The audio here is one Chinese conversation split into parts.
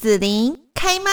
紫琳开麦。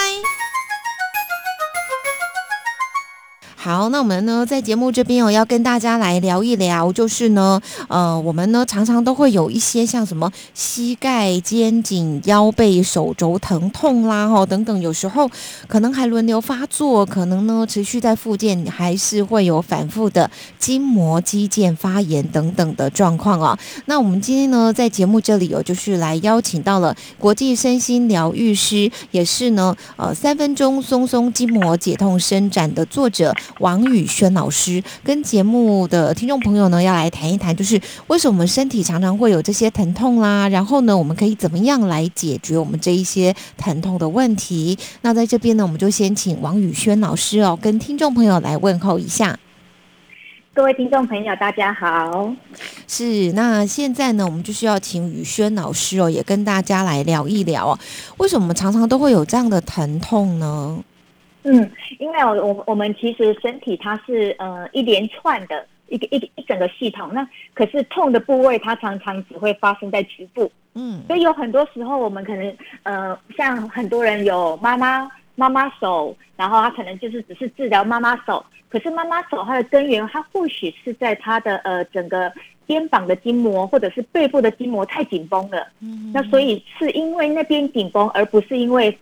好，那我们呢，在节目这边哦，要跟大家来聊一聊，就是呢，呃，我们呢常常都会有一些像什么膝盖、肩颈、腰背、手肘疼痛啦，哈，等等，有时候可能还轮流发作，可能呢持续在附件，还是会有反复的筋膜肌腱发炎等等的状况啊。那我们今天呢，在节目这里哦，就是来邀请到了国际身心疗愈师，也是呢，呃，三分钟松松筋膜解痛伸展的作者。王宇轩老师跟节目的听众朋友呢，要来谈一谈，就是为什么我们身体常常会有这些疼痛啦？然后呢，我们可以怎么样来解决我们这一些疼痛的问题？那在这边呢，我们就先请王宇轩老师哦，跟听众朋友来问候一下。各位听众朋友，大家好。是，那现在呢，我们就是要请宇轩老师哦，也跟大家来聊一聊哦，为什么常常都会有这样的疼痛呢？嗯，因为我我我们其实身体它是呃一连串的一个一一整个系统，那可是痛的部位它常常只会发生在局部，嗯，所以有很多时候我们可能呃像很多人有妈妈妈妈手，然后他可能就是只是治疗妈妈手，可是妈妈手它的根源它或许是在它的呃整个肩膀的筋膜或者是背部的筋膜太紧绷了，嗯，那所以是因为那边紧绷，而不是因为。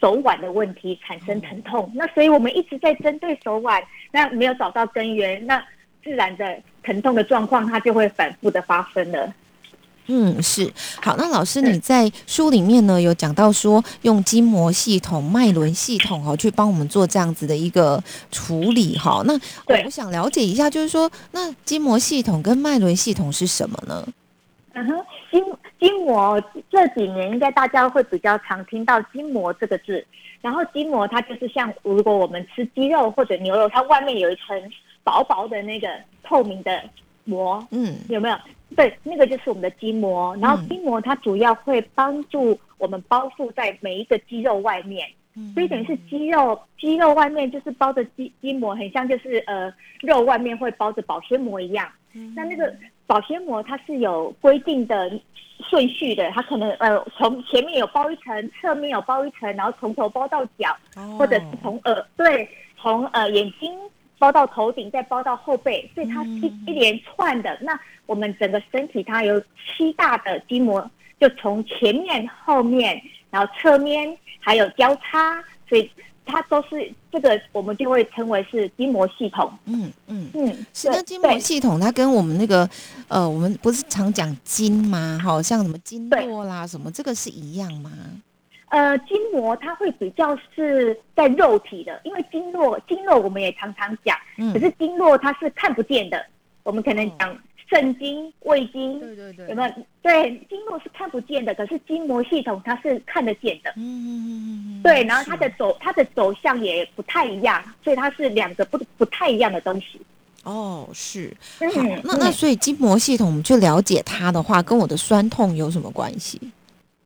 手腕的问题产生疼痛，那所以我们一直在针对手腕，那没有找到根源，那自然的疼痛的状况它就会反复的发生了。嗯，是好。那老师你在书里面呢有讲到说，用筋膜系统、脉轮系统哦，去帮我们做这样子的一个处理哈。那我想了解一下，就是说，那筋膜系统跟脉轮系统是什么呢？嗯哼，筋筋膜这几年应该大家会比较常听到筋膜这个字，然后筋膜它就是像如果我们吃鸡肉或者牛肉，它外面有一层薄薄的那个透明的膜，嗯，有没有？对，那个就是我们的筋膜。然后筋膜它主要会帮助我们包覆在每一个肌肉外面，所以等于是肌肉肌肉外面就是包着筋筋膜，很像就是呃肉外面会包着保鲜膜一样。那那个。保鲜膜它是有规定的顺序的，它可能呃从前面有包一层，侧面有包一层，然后从头包到脚，或者是从耳对从呃眼睛包到头顶，再包到后背，所以它一一连串的。那我们整个身体它有七大的筋膜，就从前面、后面，然后侧面还有交叉，所以。它都是这个，我们就会称为是筋膜系统。嗯嗯嗯，是那筋膜系统，它跟我们那个呃，我们不是常讲筋吗？好像什么经络啦，什么这个是一样吗？呃，筋膜它会比较是在肉体的，因为经络经络我们也常常讲，可是经络它是看不见的，我们可能讲。肾经、胃经，对对对，有没有？对，经络是看不见的，可是筋膜系统它是看得见的。嗯嗯嗯嗯对，然后它的走，它的走向也不太一样，所以它是两个不不太一样的东西。哦，是。好，那那所以筋膜系统，我们去了解它的话，跟我的酸痛有什么关系？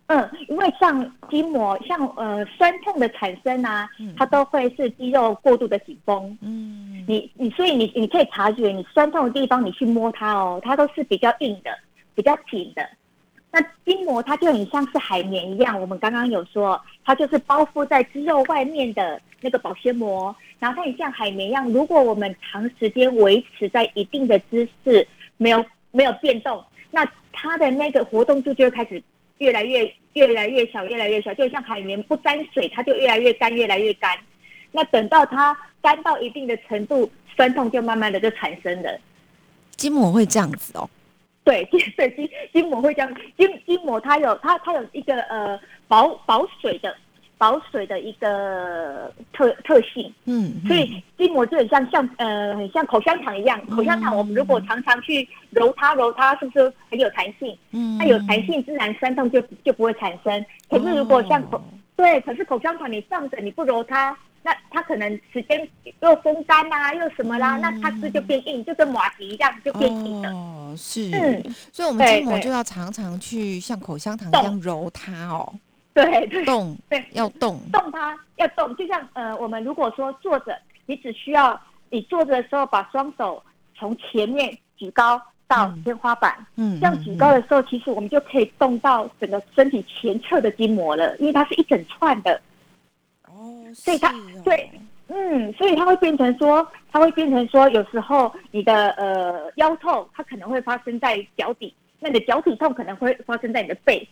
嗯，因为像筋膜，像呃酸痛的产生啊，它都会是肌肉过度的紧绷。嗯，你你所以你你可以察觉你酸痛的地方，你去摸它哦，它都是比较硬的，比较紧的。那筋膜它就很像是海绵一样，我们刚刚有说，它就是包覆在肌肉外面的那个保鲜膜，然后它也像海绵一样，如果我们长时间维持在一定的姿势，没有没有变动，那它的那个活动度就会开始。越来越越来越小，越来越小，就像海绵不沾水，它就越来越干，越来越干。那等到它干到一定的程度，酸痛就慢慢的就产生了。筋膜会这样子哦？对，筋 对筋筋膜会这样，筋筋膜它有它它有一个呃保保水的。保水的一个特特性，嗯，所以筋膜就很像像呃很像口香糖一样，口香糖我们如果常常去揉它揉它，是不是很有弹性？嗯，那有弹性，自然酸痛就就不会产生。可是如果像口对，可是口香糖你放着你不揉它，那它可能时间又风干啦，又什么啦，那它是就变硬，就跟马蹄一样就变硬的。哦，是，嗯，所以我们筋膜就要常常去像口香糖一样揉它哦。对对动对。要动。动它要动，就像呃，我们如果说坐着，你只需要你坐着的时候把双手从前面举高，到嗯。天花板，嗯，这样举高的时候，其实我们就可以动到整个身体前侧的筋膜了，因为它是一整串的。哦，所以它对嗯，所以它会变成说，它会变成说，有时候你的呃腰痛，它可能会发生在脚底，那你的脚底痛可能会发生在你的背，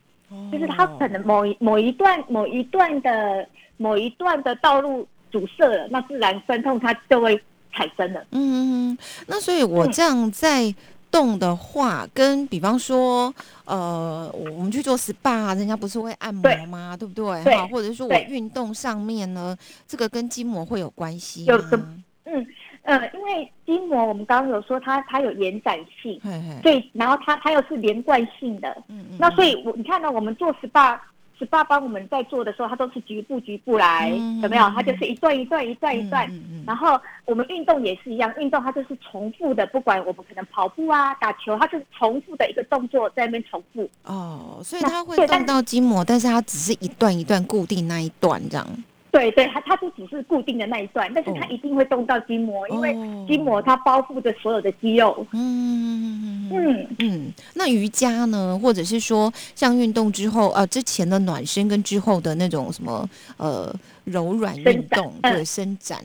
就是它可能某一某一段某一段的某一段的道路阻塞了，那自然酸痛它就会产生了。嗯嗯嗯，那所以我嗯。这样在动的话，跟比方说，呃，我我们去做 SPA，人家不是会按摩吗？对不对？对哈，或者是说我运动上面呢，这个跟筋膜会有关系吗？嗯呃，因为筋膜我们刚刚有说它它有延展性，嘿嘿，所以然后它它又是连贯性的，嗯嗯，那所以我你看到我们做 SPA。SPA 帮我们在做的时候，它都是局部局部来，嗯有没有？它就是一段一段一段一段，然后我们运动也是一样，运动它就是重复的，不管我们可能跑步啊、打球，它就是重复的一个动作在那边重复。哦，所以那它会动到筋膜，但是它只是一段一段固定那一段这样。对对，它它就只是固定的那一段，但是它哦。一定会动到筋膜，因为哦。筋膜它包覆着所有的肌肉。嗯嗯嗯那瑜伽呢，或者是说像运动之后，呃，之前的暖身跟之后的那种什么呃柔软运动，嗯。对，伸展，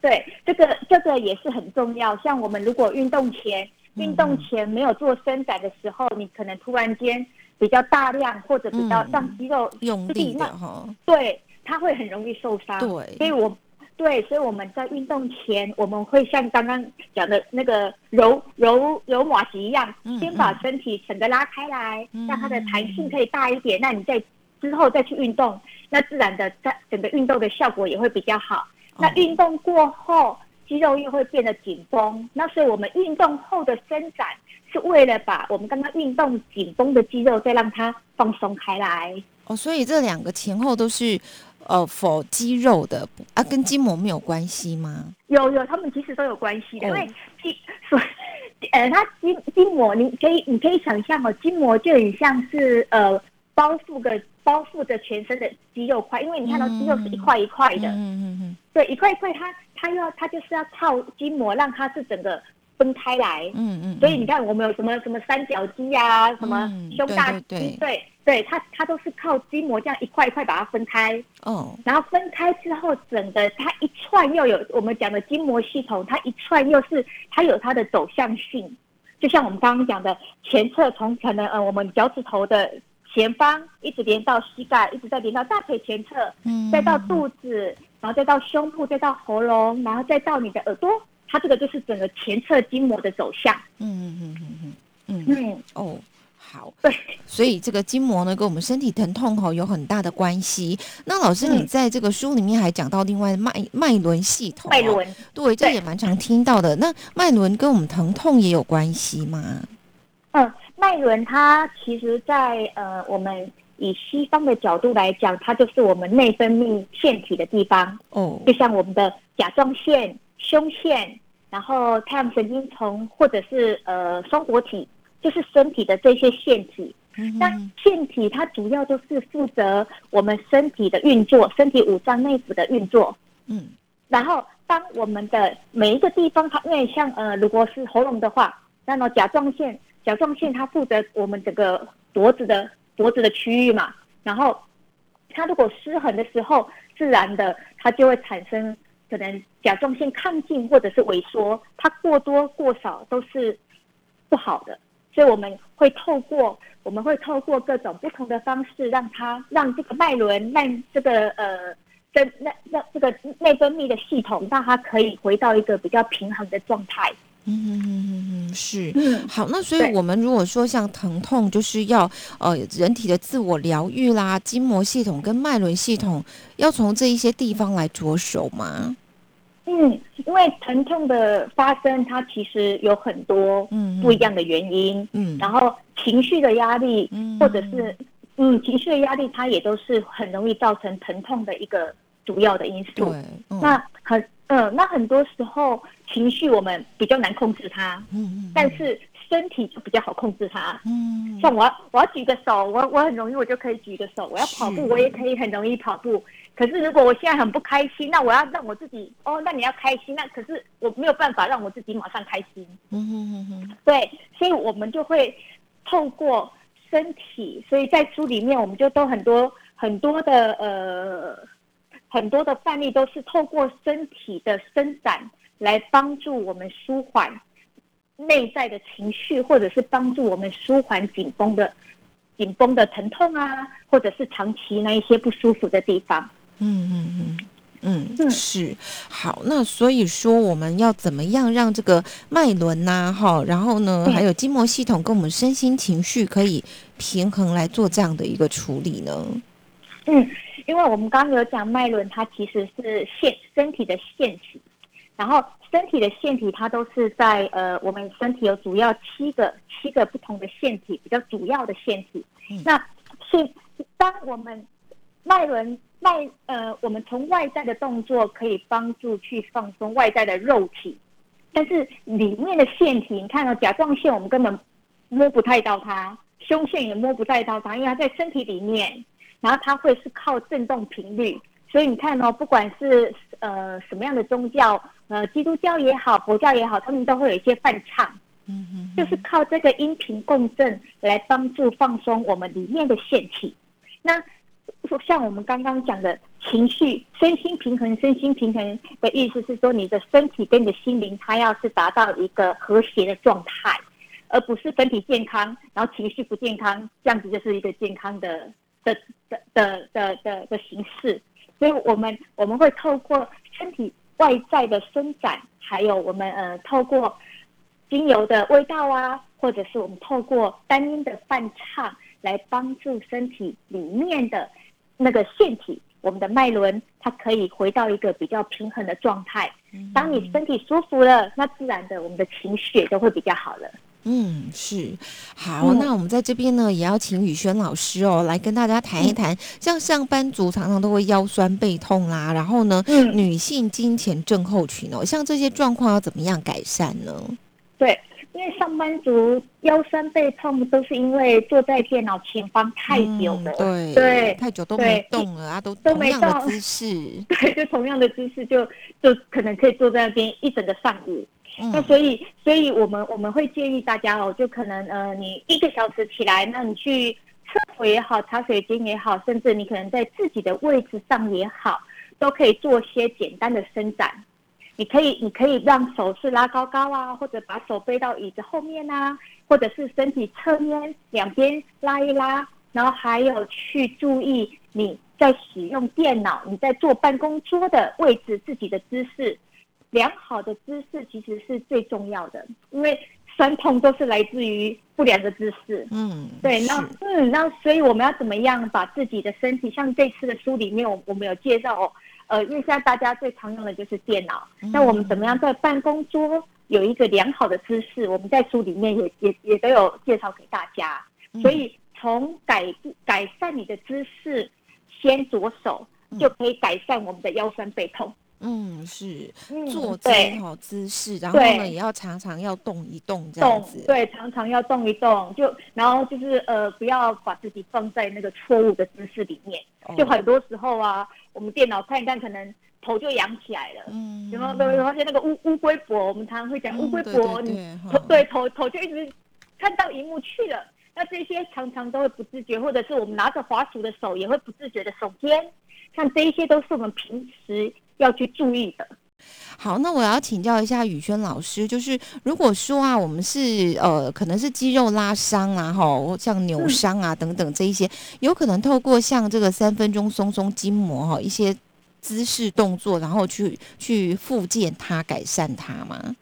对，这个这个也是很重要。像我们如果运动前，嗯运动前没有做伸展的时候，你可能突然间比较大量或者比较嗯。让肌肉用力那的哈，对，它会很容易受伤。对所以我对，所以我们在运动前，我们会像刚刚讲的那个揉揉揉马吉一样嗯，先把身体整个拉开来，嗯让它的弹性可以大一点。那你再之后再去运动，那自然的在整个运动的效果也会比较好。那哦运动过后，肌肉又会变得紧绷。那所以我们运动后的伸展，是为了把我们刚刚运动紧绷的肌肉再让它放松开来。哦，所以这两个前后都是呃否肌肉的啊，跟筋膜没有关系吗？有有，他们其实都有关系的，哦因为筋所呃，它筋筋膜，你可以你可以想象哦，筋膜就很像是呃包覆个包覆着全身的肌肉块，因为你看到肌肉是一块一块的，嗯嗯嗯对，一块一块它它要它就是要靠筋膜让它是整个分开来。嗯嗯，所以你看，我们有什么什么三角肌呀、什么嗯胸大肌，对对它它都是靠筋膜这样一块一块把它分开。哦，然后分开之后，整个它一串又有我们讲的筋膜系统，它一串又是它有它的走向性，就像我们刚刚讲的前侧从可能呃我们脚趾头的前方一直连到膝盖，一直在连到大腿前侧，嗯，再到肚子，然后再到胸部，再到喉咙，然后再到你的耳朵，它这个就是整个前侧筋膜的走向。嗯嗯嗯嗯嗯嗯，嗯，哦，好。对。所以这个筋膜呢，跟我们身体疼痛哈有很大的关系。那老师，嗯你在这个书里面还讲到另外的脉脉轮系统、脉，轮。对，这也蛮常听到的。那脉轮跟我们疼痛也有关系吗？嗯，脉轮它其实在，呃，我们以西方的角度来讲，它就是我们内分泌腺体的地方，哦，就像我们的甲状腺、胸腺，然后太阳神经丛或者是呃松果体，就是身体的这些腺体。那腺体它主要都是负责我们身体的运作，身体五脏内腑的运作。嗯然后，当我们的每一个地方，它因为像呃，如果是喉咙的话，那么甲状腺，甲状腺它负责我们整个脖子的脖子的区域嘛。然后，它如果失衡的时候，自然的它就会产生可能甲状腺亢进或者是萎缩，它过多过少都是不好的。所以我们会透过我们会透过各种不同的方式，让它让这个脉轮，让这个呃。这那那这个内分泌的系统，让它可以回到一个比较平衡的状态。嗯哼哼哼哼，是。嗯，好，那所以我们如果说像疼痛，就是要呃人体的自我疗愈啦，筋膜系统跟脉轮系统要从这一些地方来着手吗？嗯，因为疼痛的发生，它其实有很多嗯，不一样的原因，嗯，然后情绪的压力，嗯或者是嗯情绪的压力，它也都是很容易造成疼痛的一个主要的因素。对，嗯那很嗯，那很多时候情绪我们比较难控制它，嗯嗯，但是身体就比较好控制它。嗯，像我要我要举个手，我我很容易我就可以举个手。我要跑步，我也可以很容易跑步。可是如果我现在很不开心，那我要让我自己哦，那你要开心，那可是我没有办法让我自己马上开心。嗯哼哼哼，对，所以我们就会透过身体，所以在书里面我们就都很多很多的呃很多的范例都是透过身体的伸展来帮助我们舒缓内在的情绪，或者是帮助我们舒缓紧绷的紧绷的疼痛啊，或者是长期那一些不舒服的地方。嗯嗯嗯。嗯，嗯是好，那所以说我们要怎么样让这个脉轮呐，哈，然后呢，还有筋膜系统跟我们身心情绪可以平衡来做这样的一个处理呢？嗯，因为我们刚刚有讲脉轮，它其实是腺身体的腺体，然后身体的腺体它都是在呃，我们身体有主要七个七个不同的腺体，比较主要的腺体。嗯那腺当我们脉轮外呃，我们从外在的动作可以帮助去放松外在的肉体，但是里面的腺体，你看到、甲状腺我们根本摸不太到它，胸腺也摸不太到它，因为它在身体里面。然后它会是靠振动频率，所以你看哦，不管是呃什么样的宗教，呃基督教也好，佛教也好，他们都会有一些伴唱，嗯，就是靠这个音频共振来帮助放松我们里面的腺体。那像我们刚刚讲的情绪、身心平衡，身心平衡的意思是说，你的身体跟你的心灵，它要是达到一个和谐的状态，而不是身体健康，然后情绪不健康，这样子就是一个健康的的的的的的的形式。所以我们我们会透过身体外在的伸展，还有我们呃透过精油的味道啊，或者是我们透过单音的伴唱，来帮助身体里面的那个腺体，我们的脉轮，它可以回到一个比较平衡的状态。当你身体舒服了，那自然的我们的情绪也都会比较好了。嗯，是好。嗯那我们在这边呢，也要请宇轩老师哦，来跟大家谈一谈，像上班族常常都会腰酸背痛啦，然后呢，嗯女性金钱症候群哦，像这些状况要怎么样改善呢？对，因为上班族腰酸背痛都是因为坐在电脑前方太久了，嗯对对太久都没动了啊，都都没动姿势，对，就同样的姿势就就可能可以坐在那边一整个上午。那嗯所以，所以我们我们会建议大家哦，就可能呃，你一个小时起来，那你去厕所也好，茶水间也好，甚至你可能在自己的位置上也好，都可以做些简单的伸展。你可以，你可以让手是拉高高啊，或者把手背到椅子后面啊，或者是身体侧面两边拉一拉，然后还有去注意你在使用电脑，你在坐办公桌的位置，自己的姿势。良好的姿势其实是最重要的，因为酸痛都是来自于不良的姿势。嗯，对，那嗯，那所以我们要怎么样把自己的身体，像这次的书里面，我我们有介绍哦，呃，因为现在大家最常用的就是电脑，嗯那我们怎么样在办公桌有一个良好的姿势？我们在书里面也也也都有介绍给大家。嗯所以从改改善你的姿势先着手，就可以改善我们的腰酸背痛。嗯是嗯坐姿对哈姿势，然后呢也要常常要动一动这样子，对，常常要动一动，就然后就是呃，不要把自己放在那个错误的姿势里面。哦就很多时候啊，我们电脑看一看，可能头就扬起来了。嗯有没有有没有发现那个乌乌龟脖？我们常常会讲嗯乌龟脖，你头对头头就一直看到荧幕去了。那这些常常都会不自觉，或者是我们拿着滑鼠的手也会不自觉的耸肩，像这一些都是我们平时要去注意的。好，那我要请教一下宇轩老师，就是如果说啊，我们是呃，可能是肌肉拉伤啊，哈，像扭嗯伤啊、等等这一些，有可能透过像这个三分钟松松筋膜哈，一些姿势动作，然后去去复健它、改善它吗？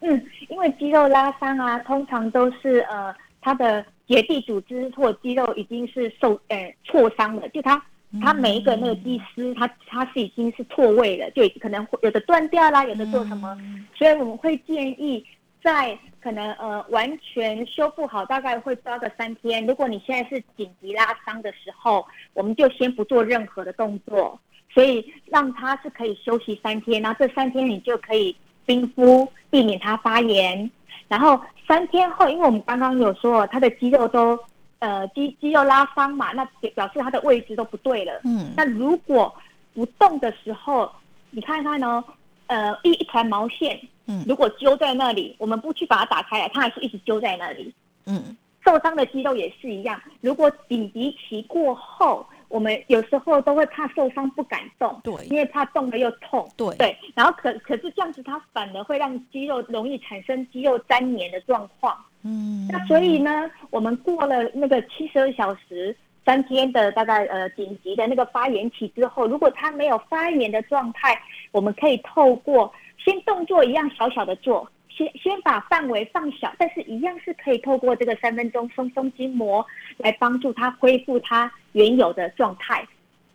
嗯，因为肌肉拉伤啊，通常都是呃，它的结缔组织或肌肉已经是受呃挫伤了，就它它每一个那个肌丝，它它是已经是错位了，就可能会有的断掉啦，有的做什么，嗯。所以我们会建议在可能呃完全修复好，大概会抓个三天。如果你现在是紧急拉伤的时候，我们就先不做任何的动作，所以让它是可以休息三天，然后这三天你就可以冰敷，避免它发炎、然后三天后，因为我们刚刚有说他的肌肉都呃肌肌肉拉伤嘛，那表示它的位置都不对了。嗯那如果不动的时候，你看看呢，呃，一一团毛线，嗯如果揪在那里，我们不去把它打开来，它还是一直揪在那里。嗯受伤的肌肉也是一样，如果紧急期过后，我们有时候都会怕受伤不敢动，对因为怕动了又痛。对对，然后可可是这样子，它反而会让肌肉容易产生肌肉粘连的状况。嗯，那所以呢，我们过了那个七十二小时三天的大概呃紧急的那个发炎期之后，如果它没有发炎的状态，我们可以透过先动作一样小小的做，先先把范围放小，但是一样是可以透过这个三分钟松松筋膜来帮助他恢复他原有的状态。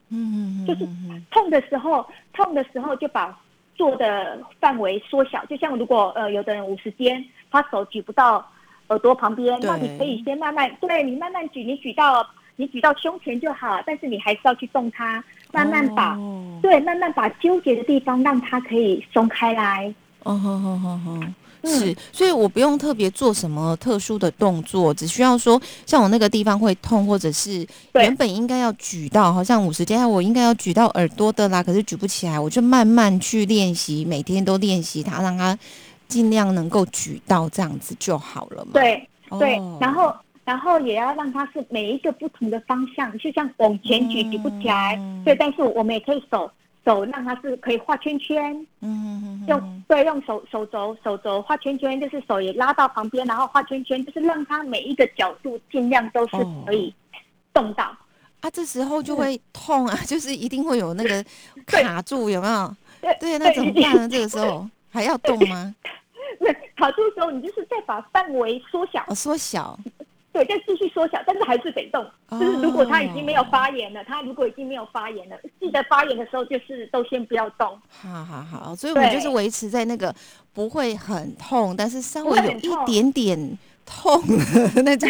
嗯嗯就是痛的时候，痛的时候就把做的范围缩小。就像如果呃有的人五十肩，他手举不到耳朵旁边，那你可以先慢慢，对你慢慢举，你举到你举到胸前就好，但是你还是要去动它，慢慢把、哦对慢慢把纠结的地方让它可以松开来。哦吼吼吼吼。嗯是，所以我不用特别做什么特殊的动作，只需要说，像我那个地方会痛，或者是原本应该要举到，好像五十肩，我应该要举到耳朵的啦，可是举不起来，我就慢慢去练习，每天都练习它，让它尽量能够举到这样子就好了嘛。对对哦，然后然后也要让它是每一个不同的方向，就像往前举嗯举不起来，对，但是我们也可以手手让它是可以画圈圈。嗯嗯嗯用对用手手肘手肘画圈圈，就是手也拉到旁边，然后画圈圈，就是让它每一个角度尽量都是可以动到。啊，这时候就会痛啊，就是一定会有那个 卡住，有没有？对对，那怎么办呢？这个时候还要动吗？那卡住的时候，你就是再把范围缩小，哦，缩小。对，再继续缩小，但是还是得动。哦就是如果它已经没有发炎了，它如果已经没有发炎了，记得发炎的时候就是都先不要动。好好好，所以我们就是维持在那个不会很痛，但是稍微有一点点痛的 那种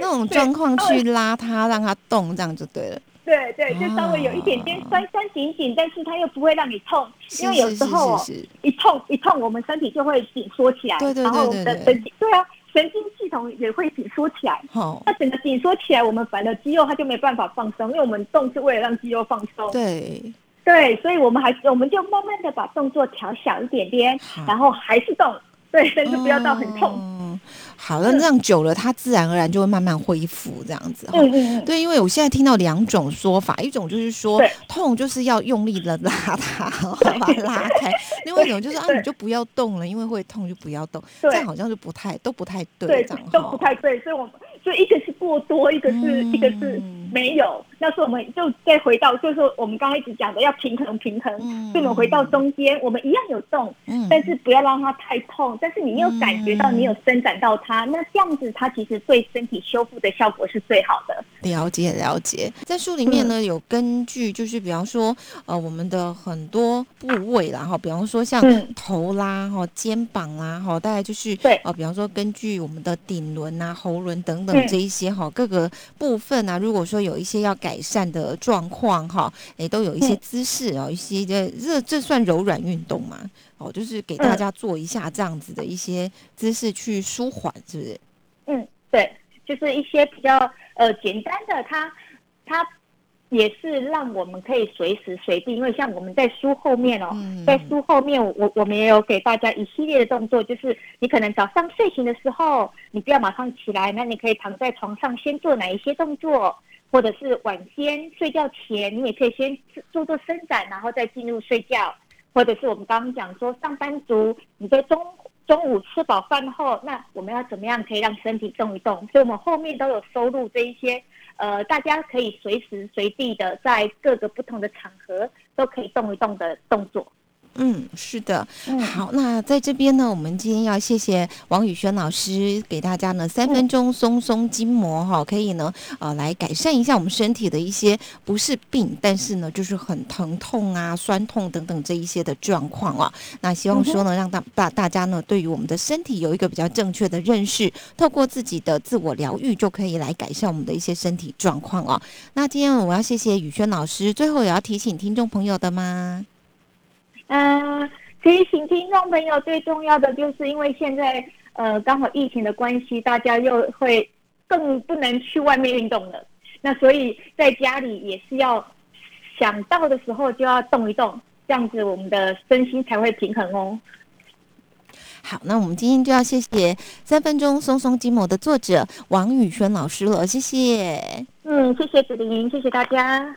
那种状况去拉它，让它动，这样就对了。对对，就稍微有一点点酸酸紧紧，但是它又不会让你痛，因为有是时候一痛一痛，我们身体就会紧缩起来，对对对然后我对对啊，神经系统也会紧缩起来。好，那整个紧缩起来，我们反而肌肉它就没办法放松，因为我们动是为了让肌肉放松。对，对，所以我们还是我们就慢慢的把动作调小一点点，然后还是动，对，但是不要到很痛。嗯好了，这样久了，它自然而然就会慢慢恢复，这样子哈。嗯嗯嗯，对，因为我现在听到两种说法，一种就是说痛就是要用力的拉它，把它拉开；另外一种就是啊，你就不要动了，因为会痛就不要动。对这样好像就不太都不太对，对这样，都不太对，所以我们就一个是过多，一个是、嗯一个是没有。那是我们就再回到，就是说我们刚刚一直讲的要平衡平衡，嗯。所以我们回到中间，我们一样有动，嗯。但是不要让它太痛，但是你有感觉到嗯你有伸展到它，那这样子它其实对身体修复的效果是最好的。了解了解，在书里面呢、有根据，就是比方说呃我们的很多部位啦哈，比方说像嗯。头啦哈、肩膀啦哈，大概就是对。呃比方说根据我们的顶轮啊、喉轮等等嗯。这一些哈、各个部分啊，如果说有一些要改善的状况哈，诶都有一些嗯姿势哦，一些的这这算柔软运动嘛？哦，就是给大嗯家做一下这样子的一些姿势去舒缓，是不是？嗯，对，就是一些比较呃简单的，它它也是让我们可以随时随地，因为像我们在书后面哦，嗯在书后面我我们也有给大家一系列的动作，就是你可能早上睡醒的时候，你不要马上起来，那你可以躺在床上先做哪一些动作，或者是晚间睡觉前，你也可以先做做伸展，然后再进入睡觉，或者是我们刚刚讲说上班族你在中中午吃饱饭后，那我们要怎么样可以让身体动一动？所以我们后面都有收录这一些，呃，大家可以随时随地的在各个不同的场合都可以动一动的动作。嗯，是的。嗯好，那在这边呢，我们今天要谢谢王宇轩老师给大家呢三分钟松松筋膜哈，可以呢呃来改善一下我们身体的一些不是病，但是呢就是很疼痛啊、酸痛等等这一些的状况啊。那希望说呢，让大大大家呢对于我们的身体有一个比较正确的认识，透过自己的自我疗愈就可以来改善我们的一些身体状况啊。那今天我要谢谢宇轩老师，最后也要提醒听众朋友的吗？嗯，提醒听众朋友，最重要的就是因为现在呃，刚好疫情的关系，大家又会更不能去外面运动了。那所以在家里也是要想到的时候就要动一动，这样子我们的身心才会平衡哦。好，那我们今天就要谢谢三分钟松松筋膜的作者王宇轩老师了，谢谢。嗯，谢谢子玲，谢谢大家。